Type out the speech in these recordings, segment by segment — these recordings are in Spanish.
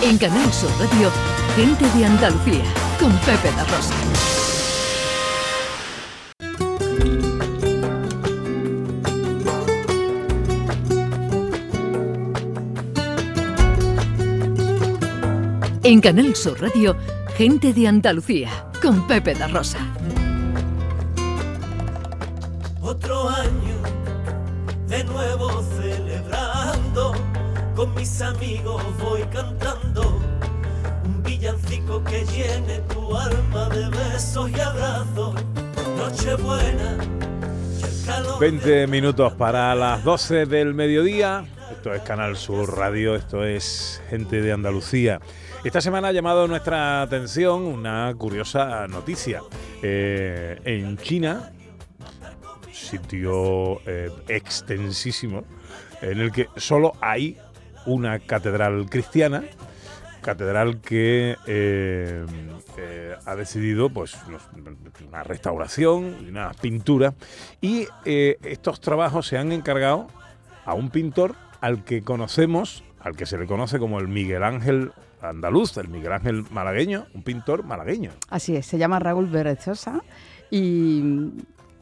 En Canal Sur Radio, Gente de Andalucía, con Pepe da Rosa. En Canal Sur Radio, Gente de Andalucía, con Pepe da Rosa. Otro año de nuevo celebrando, con mis amigos voy cantando que llene tu alma de besos y abrazos. Nochebuena. y el calor 20 minutos para las 12 del mediodía. Esto es Canal Sur Radio, esto es Gente de Andalucía. Esta semana ha llamado nuestra atención una curiosa noticia. Eh, en China, sitio eh, extensísimo, en el que solo hay una catedral cristiana, catedral que eh, eh, ha decidido pues una restauración, una pintura, y eh, estos trabajos se han encargado a un pintor al que conocemos, al que se le conoce como el Miguel Ángel andaluz, el Miguel Ángel malagueño, un pintor malagueño. Así es, se llama Raúl Berrezosa y,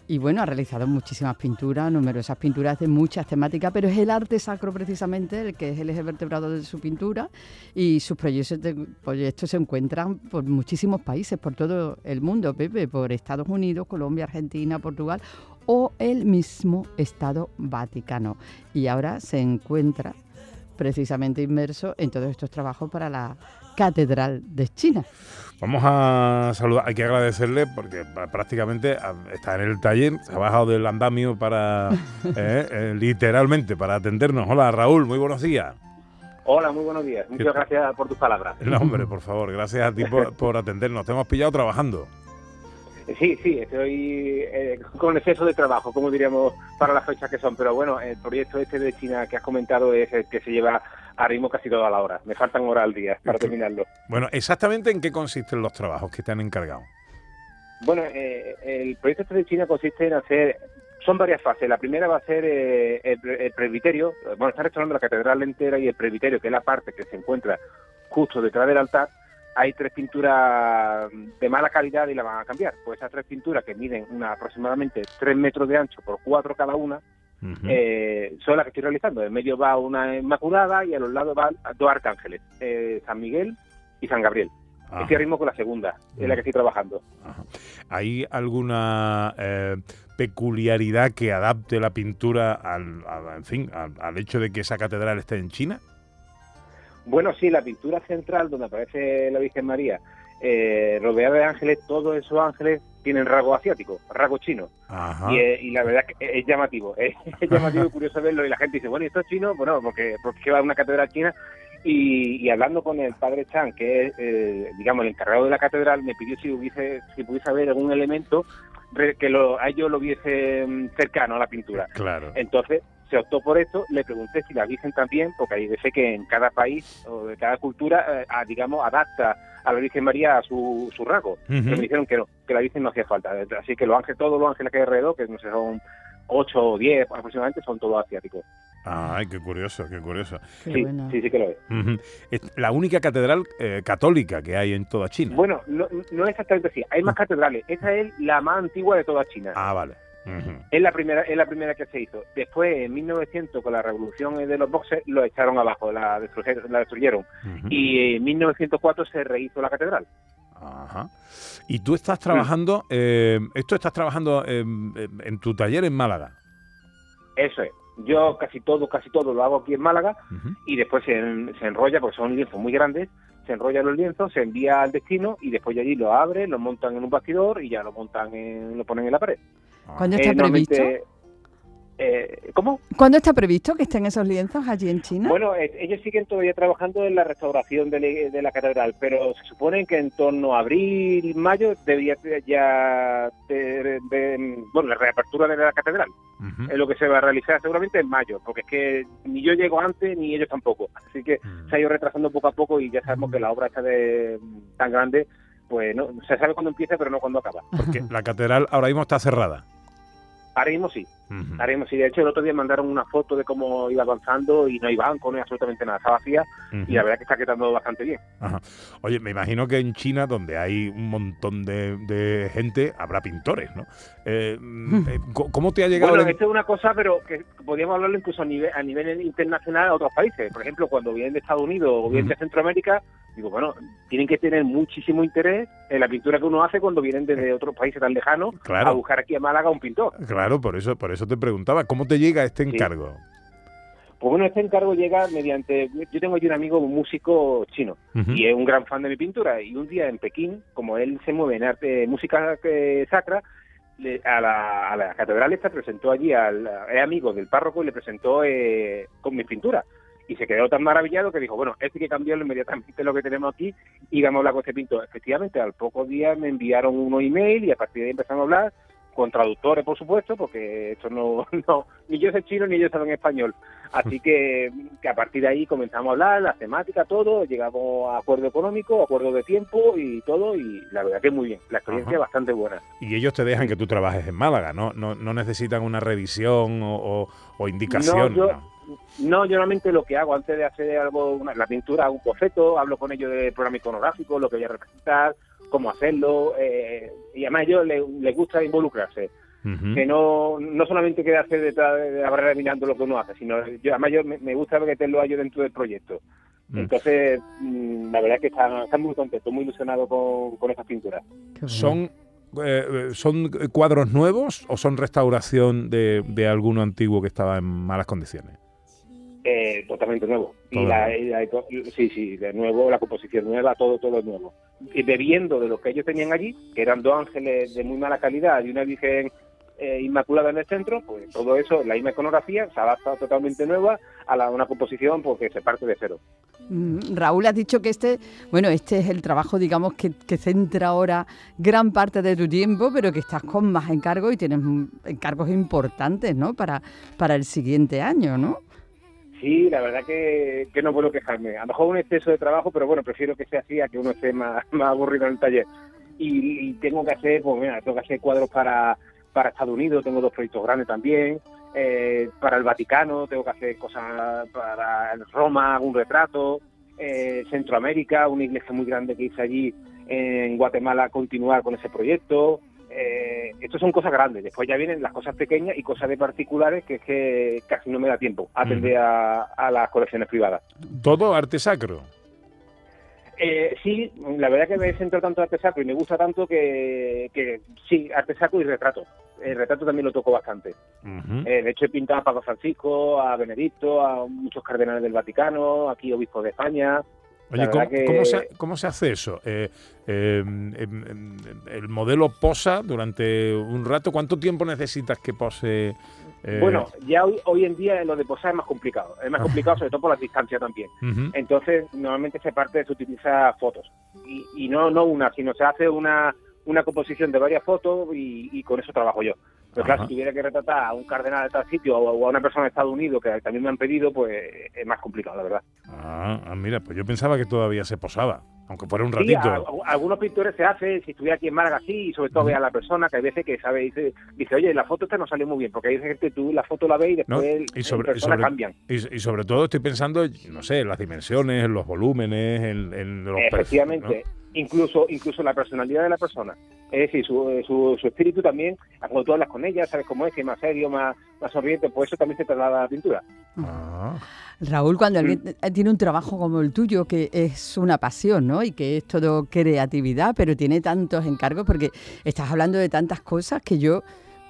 y bueno, ha realizado muchísimas pinturas, numerosas pinturas de muchas temáticas, pero es el arte sacro precisamente el que es el eje vertebrado de su pintura y sus proyectos, proyectos se encuentran por muchísimos países, por todo el mundo, Pepe, por Estados Unidos, Colombia, Argentina, Portugal o el mismo Estado Vaticano. Y ahora se encuentra precisamente inmerso en todos estos trabajos para la Catedral de China. Vamos a saludar, hay que agradecerle porque prácticamente ah, está en el taller, se ha bajado del andamio para, eh, eh, literalmente, para atendernos. Hola Raúl, muy buenos días. Hola, muy buenos días. Muchas gracias por tus palabras. No, hombre, por favor, gracias a ti por, por atendernos. Te hemos pillado trabajando. Eh, Sí, sí, estoy eh, con exceso de trabajo, como diríamos, para las fechas que son. Pero bueno, el proyecto este de China que has comentado es el que se lleva a ritmo casi toda la hora. Me faltan horas al día para terminarlo. Bueno, exactamente en qué consisten los trabajos que te han encargado. Bueno, eh, el proyecto este de China consiste en hacer... Son varias fases. La primera va a ser eh, el, el presbiterio. Bueno, está restaurando la catedral entera y el presbiterio, que es la parte que se encuentra justo detrás del altar. Hay tres pinturas de mala calidad y la van a cambiar. Pues esas tres pinturas que miden una, aproximadamente 3 metros de ancho por 4 cada una, eh, son las que estoy realizando. En medio va una Inmaculada y a los lados van dos arcángeles, eh, San Miguel y San Gabriel. Ajá, Estoy a ritmo con la segunda, es la que estoy trabajando. ajá. ¿Hay alguna eh, peculiaridad que adapte la pintura al, al- en fin, al, al hecho de que esa catedral esté en China? Bueno, sí, la pintura central donde aparece la Virgen María, eh, rodeada de ángeles, todos esos ángeles tienen rasgo asiático, rasgo chino. Y, eh, y la verdad que es llamativo, es, es llamativo y curioso verlo. Y la gente dice, bueno, ¿y esto es chino? Bueno, porque, porque va a una catedral china. Y, y hablando con el padre Chan, que es, eh, digamos, el encargado de la catedral, me pidió si hubiese si pudiese haber algún elemento que lo, a ellos lo mm, cercano a la pintura. Claro. Entonces se optó por esto, le pregunté si la Virgen también, porque hay veces que en cada país o de cada cultura, eh, a- digamos, adapta a la Virgen María a su, su rasgo. Pero me dijeron que no, que la Virgen no hacía falta. Así que los ángeles, todos los ángeles que hay alrededor, que no sé, son 8 o 10 aproximadamente, son todos asiáticos. Ay, qué curioso, qué curioso. Qué Sí, bueno. sí, sí que lo es. La única catedral eh, católica que hay en toda China. Bueno, no, no es exactamente así. Hay más catedrales. Esta es la más antigua de toda China. Ah, vale. Es la primera es la primera que se hizo. Después, en 1900, con la revolución de los boxes, lo echaron abajo, la destruyeron. La destruyeron. Ujú. Y en 1904 se rehizo la catedral. Ajá. Y tú estás trabajando, eh, esto estás trabajando en, en- en tu taller en Málaga. Eso es. Yo casi todo, casi todo lo hago aquí en Málaga y después se, se enrolla, porque son lienzos muy grandes, se enrollan los lienzos, se envía al destino y después de allí lo abren, lo montan en un bastidor y ya lo montan, en, lo ponen en la pared. ¿Cuándo está Eh, previsto? Eh, ¿Cómo? ¿Cuándo está previsto que estén esos lienzos allí en China? Bueno, eh, ellos siguen todavía trabajando en la restauración de, la- de la catedral, pero se supone que en torno a abril, mayo, debería ya de- de- bueno, la reapertura de la catedral. Es lo que se va a realizar seguramente en mayo, porque es que ni yo llego antes ni ellos tampoco. Así que Mm. se ha ido retrasando poco a poco y ya sabemos que la obra está de, tan grande, pues no se sabe cuándo empieza, pero no cuándo acaba. Porque la catedral ahora mismo está cerrada. Ahora mismo sí, Haremos, y de hecho el otro día mandaron una foto de cómo iba avanzando y no hay banco, no hay absolutamente nada, está vacía y la verdad que está quedando bastante bien. Ajá. Oye, me imagino que en China, donde hay un montón de, de gente, habrá pintores, ¿no? Eh, eh, ¿Cómo te ha llegado? Bueno, la- esto es una cosa, pero que podríamos hablarlo incluso a nivel, a nivel internacional a otros países. Por ejemplo, cuando vienen de Estados Unidos o vienen de. Centroamérica, digo, bueno, tienen que tener muchísimo interés en la pintura que uno hace cuando vienen desde otros países tan lejanos Claro. a buscar aquí a Málaga un pintor. Claro, por eso, por eso te preguntaba, ¿cómo te llega este encargo? Pues bueno, este encargo llega mediante... Yo tengo aquí un amigo, un músico chino, y es un gran fan de mi pintura. Y un día en Pekín, como él se mueve en arte, música eh, sacra, le- a, la, a la catedral esta presentó allí al es amigo del párroco y le presentó eh, con mis pinturas. Y se quedó tan maravillado que dijo, bueno, esto hay que cambiarlo inmediatamente lo que tenemos aquí y vamos a hablar con este pintor. Efectivamente, al pocos días me enviaron unos email y a partir de ahí empezamos a hablar con traductores, por supuesto, porque esto no, no ni yo sé chino ni ellos saben español. Así que, que a partir de ahí comenzamos a hablar, la temática, todo, llegamos a acuerdo económico, acuerdo de tiempo y todo, y la verdad que muy bien, la experiencia Ajá. es bastante buena. Y ellos te dejan que tú trabajes en Málaga, ¿no? No, no necesitan una revisión o, o- o indicación. No, yo- ¿no? No, yo normalmente lo que hago antes de hacer algo, una- la pintura, hago un boceto, hablo con ellos del programa iconográfico, lo que voy a representar, cómo hacerlo, eh, y además a ellos les, les gusta involucrarse, que no, no solamente quedarse detrás de la barrera mirando lo que uno hace, sino yo, además yo me, me gusta meterlo a ellos dentro del proyecto. Mm. Entonces, mm, la verdad es que están, están muy contentos, muy ilusionados con, con estas pinturas. ¿Son, eh, ¿Son cuadros nuevos o son restauración de, de alguno antiguo que estaba en malas condiciones? Eh, totalmente nuevo. Y la, nuevo. y la- sí, sí, de nuevo, la composición nueva, todo, todo es nuevo. Y bebiendo de lo que ellos tenían allí, que eran dos ángeles de muy mala calidad y una virgen eh, inmaculada en el centro, pues todo eso, la misma iconografía, se adapta totalmente nueva a la, una composición porque se parte de cero. Mm, Raúl, has dicho que este, bueno, este es el trabajo, digamos, que, que centra ahora gran parte de tu tiempo, pero que estás con más encargos y tienes mm, encargos importantes, ¿no? Para, para el siguiente año, ¿no? Sí, la verdad que, que no puedo quejarme. A lo mejor un exceso de trabajo, pero bueno, prefiero que sea así a que uno esté más, más aburrido en el taller. Y, y tengo que hacer, pues mira, tengo que hacer cuadros para, para Estados Unidos, tengo dos proyectos grandes también. eh, para el Vaticano tengo que hacer cosas para Roma, un retrato. eh, Centroamérica, una iglesia muy grande que hice allí en Guatemala, continuar con ese proyecto. Eh, estos son cosas grandes. Después ya vienen las cosas pequeñas y cosas de particulares que es que casi no me da tiempo a atender a, a las colecciones privadas. Todo arte sacro. Eh, sí, la verdad que me he centrado tanto en arte sacro y me gusta tanto que, que sí, arte sacro y retrato. El retrato también lo toco bastante. Eh, de hecho, he pintado a Papa Francisco, a Benedicto, a muchos cardenales del Vaticano, aquí obispos de España. Oye, ¿cómo, que- cómo se, cómo se hace eso? Eh, eh, em, em, el modelo posa durante un rato. ¿Cuánto tiempo necesitas que pose? eh, Bueno, ya hoy, hoy en día lo de posar es más complicado. Es más complicado sobre todo por la distancia también. Entonces, normalmente se parte, se utiliza fotos. Y, y no, no una, sino se hace una, una composición de varias fotos y, y con eso trabajo yo. Pero claro, si tuviera que retratar a un cardenal de tal sitio o, a una persona de Estados Unidos que también me han pedido, pues es más complicado, la verdad. Ah, ah, mira, pues yo pensaba que todavía se posaba, aunque fuera un Sí, ratito. a- a- algunos pintores se hace, si estuviera aquí en Málaga sí, y sobre todo Ujú. ve a la persona que hay veces que sabe, dice, dice oye, la foto esta no salió muy bien, porque hay veces que tú la foto la ves y ¿no? después Y sobre, y, sobre, cambian. y, y sobre todo estoy pensando, no sé, en las dimensiones, en los volúmenes, en, en los perfil- Efectivamente, incluso incluso la personalidad de la persona. Es decir, su, su, su espíritu también, cuando tú hablas con ella, sabes cómo es, que es más serio, más, más sonriente, pues eso también se traslada a la pintura. Ah, Raúl, cuando alguien eh, tiene un trabajo como el tuyo, que es una pasión, ¿no? Y que es todo creatividad, pero tiene tantos encargos, porque estás hablando de tantas cosas que yo,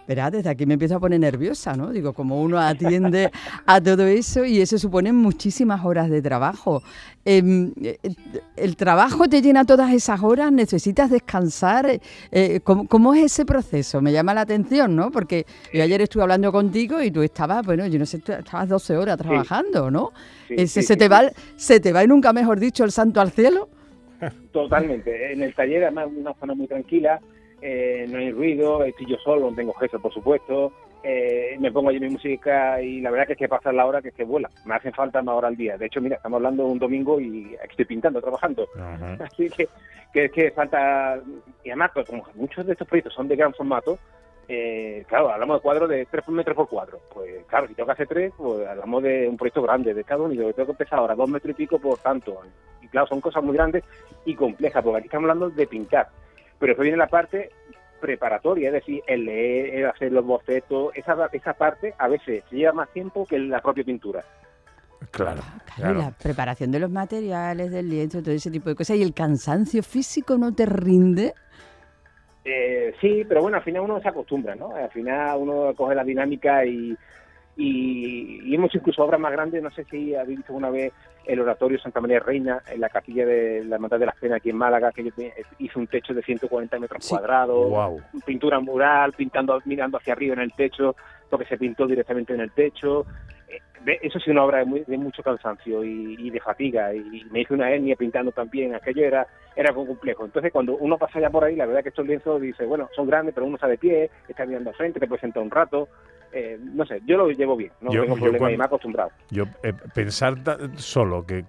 verá, desde aquí me empiezo a poner nerviosa, ¿no? Digo, como uno atiende a todo eso y eso supone muchísimas horas de trabajo. Em, eh, ¿El trabajo te llena todas esas horas? ¿Necesitas descansar? Eh, ¿cómo, cómo es ese proceso? Me llama la atención, ¿no? Porque yo ayer estuve hablando contigo y tú estabas, bueno, yo no sé, estabas 12 horas trabajando, ¿no? Sí, Ese, sí, se, te va, ¿Se te va y nunca mejor dicho el santo al cielo? Totalmente. En el taller, además, una zona muy tranquila, eh, no hay ruido, estoy yo solo, no tengo jefe, por supuesto. eh, me pongo allí mi música y la verdad que es que pasa la hora que es que vuela. Me hacen falta más hora al día. De hecho, mira, estamos hablando un domingo y estoy pintando, trabajando. ajá. Así que, que es que falta, y además, pues, como muchos de estos proyectos son de gran formato, eh, claro, hablamos de cuadros de 3 metros por 4. Pues claro, si tengo que hacer 3, pues hablamos de un proyecto grande de Estados Unidos, que tengo que empezar ahora 2 metros y pico por tanto. Y claro, son cosas muy grandes y complejas, porque aquí estamos hablando de pintar. Pero después viene la parte preparatoria, es decir, el leer, el hacer los bocetos, esa, esa parte a veces lleva más tiempo que la propia pintura. Claro, Claro, y la preparación de los materiales, del lienzo, todo ese tipo de cosas. ¿Y el cansancio físico no te rinde? Eh, sí, pero bueno, al final uno se acostumbra, ¿no? Al final uno coge la dinámica y, y, y hemos incluso obras más grandes, no sé si habéis visto una vez el oratorio Santa María Reina, en la capilla de la Hermandad de las Penas aquí en Málaga, que hizo un techo de 140 metros Sí. cuadrados, Wow. pintura mural, pintando, mirando hacia arriba en el techo, lo que se pintó directamente en el techo. Eh, Eso sí una obra de, muy- de mucho cansancio y, y de fatiga, y me hice una hernia pintando también, aquello era era muy complejo. Entonces cuando uno pasa ya por ahí, la verdad que estos lienzos dice, bueno, son grandes, pero uno está de pie, está mirando al frente, te puedes sentar un rato, eh, no sé, yo lo llevo bien, no Yo- tengo problema cuando- y me he acostumbrado. Yo eh, pensar solo que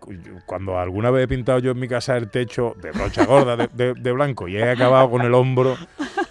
cuando alguna vez he pintado yo en mi casa el techo de brocha gorda de, de- de blanco y he acabado con el hombro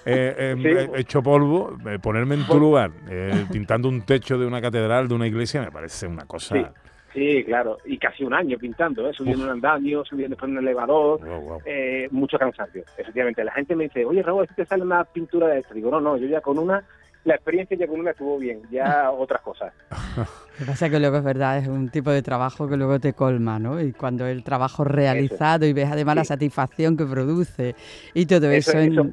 eh, Sí. eh, hecho polvo, eh, ponerme en tu lugar eh, pintando un techo de una catedral, de una iglesia, me parece una cosa. Sí. Sí, claro, y casi un año pintando, ¿eh? subiendo un andamio, subiendo en un elevador, Wow, wow. eh, mucho cansancio, efectivamente. La gente me dice, oye Raúl, ¿si te sale una pintura de esto? Digo, no, no, yo ya con una, la experiencia ya con una estuvo bien, ya otras cosas. Lo que pasa es que luego es verdad, es un tipo de trabajo que luego te colma, ¿no? Y cuando el trabajo realizado y ves además la satisfacción que produce y todo eso, Eso- en- eso.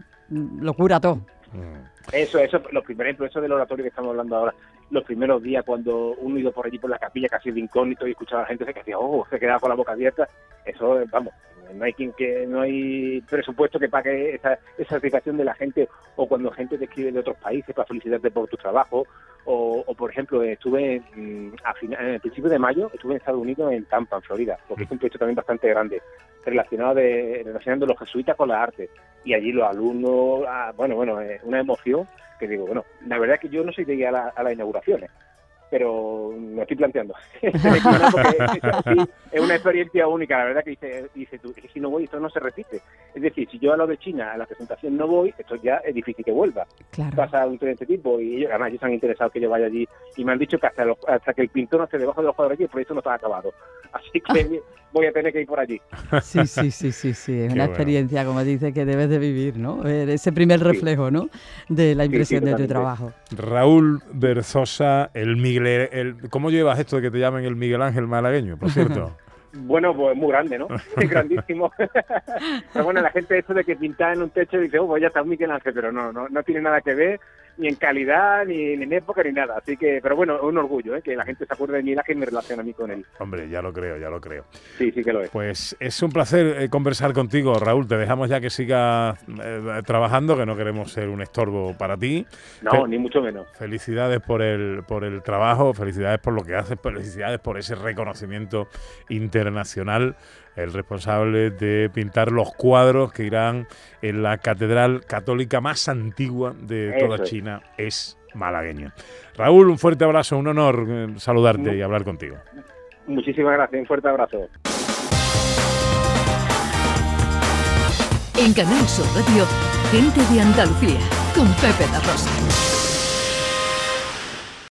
lo cura todo. Mm. Eso, eso, los primeros, eso del oratorio que estamos hablando ahora, los primeros días cuando uno iba por allí por la capilla casi de incógnito y escuchaba a la gente se decía, oh, se quedaba con la boca abierta, eso, vamos, no hay quien que, no hay presupuesto que pague esa, esa satisfacción de la gente, o cuando gente te escribe de otros países para felicitarte por tu trabajo, o, o, por ejemplo, estuve mm, a final, en el principio de mayo, estuve en Estados Unidos, en Tampa, en Florida, porque es un proyecto también bastante grande, relacionado de, relacionando los jesuitas con las artes, y allí los alumnos, ah, bueno, bueno, eh, una emoción que digo, bueno, la verdad es que yo no soy de ir a, la- a las inauguraciones, pero me estoy planteando. Sí, es una experiencia única, la verdad que dice, dice tú, si no voy esto no se repite. Es decir, si yo a lo de China, a la presentación no voy, esto ya es difícil que vuelva. Claro. Pasa un tren de este tipo y ellos, además ellos están interesados que yo vaya allí y me han dicho que hasta, los- hasta que el pintor no esté debajo de los cuadros allí, el proyecto no está acabado. Así que voy a tener que ir por allí. Sí, sí, sí, sí, sí. Es Qué una bueno. experiencia, como dice, que debes de vivir, ¿no? Ver ese primer reflejo, ¿no? De la Sí, sí, impresión de tu trabajo. Raúl Berzosa, el Miguel, el, ¿cómo llevas esto de que te llamen el Miguel Ángel malagueño, por cierto? Bueno, pues muy grande, ¿no? Es grandísimo. pero bueno, la gente eso de que pintar en un techo dice, oh, pues ya está un Miguel Ángel, pero no, no, no tiene nada que ver ni en calidad, ni, ni en época, ni nada. Así que, pero bueno, es un orgullo, ¿eh? Que la gente se acuerde de Miguel Ángel y me relaciona a mí con él. Hombre, ya lo creo, ya lo creo. Sí, sí que lo es. Pues es un placer eh, conversar contigo, Raúl. Te dejamos ya que sigas eh, trabajando, que no queremos ser un estorbo para ti. No, Fe- ni mucho menos. Felicidades por el, por el trabajo, felicidades por lo que haces, felicidades por ese reconocimiento internacional. El responsable de pintar los cuadros que irán en la catedral católica más antigua de toda Eso es. Es malagueño. Raúl, un fuerte abrazo, un honor eh, saludarte y hablar contigo. Muchísimas gracias, un fuerte abrazo. En Canal Sur Radio, gente de Andalucía, con Pepe da Rosa.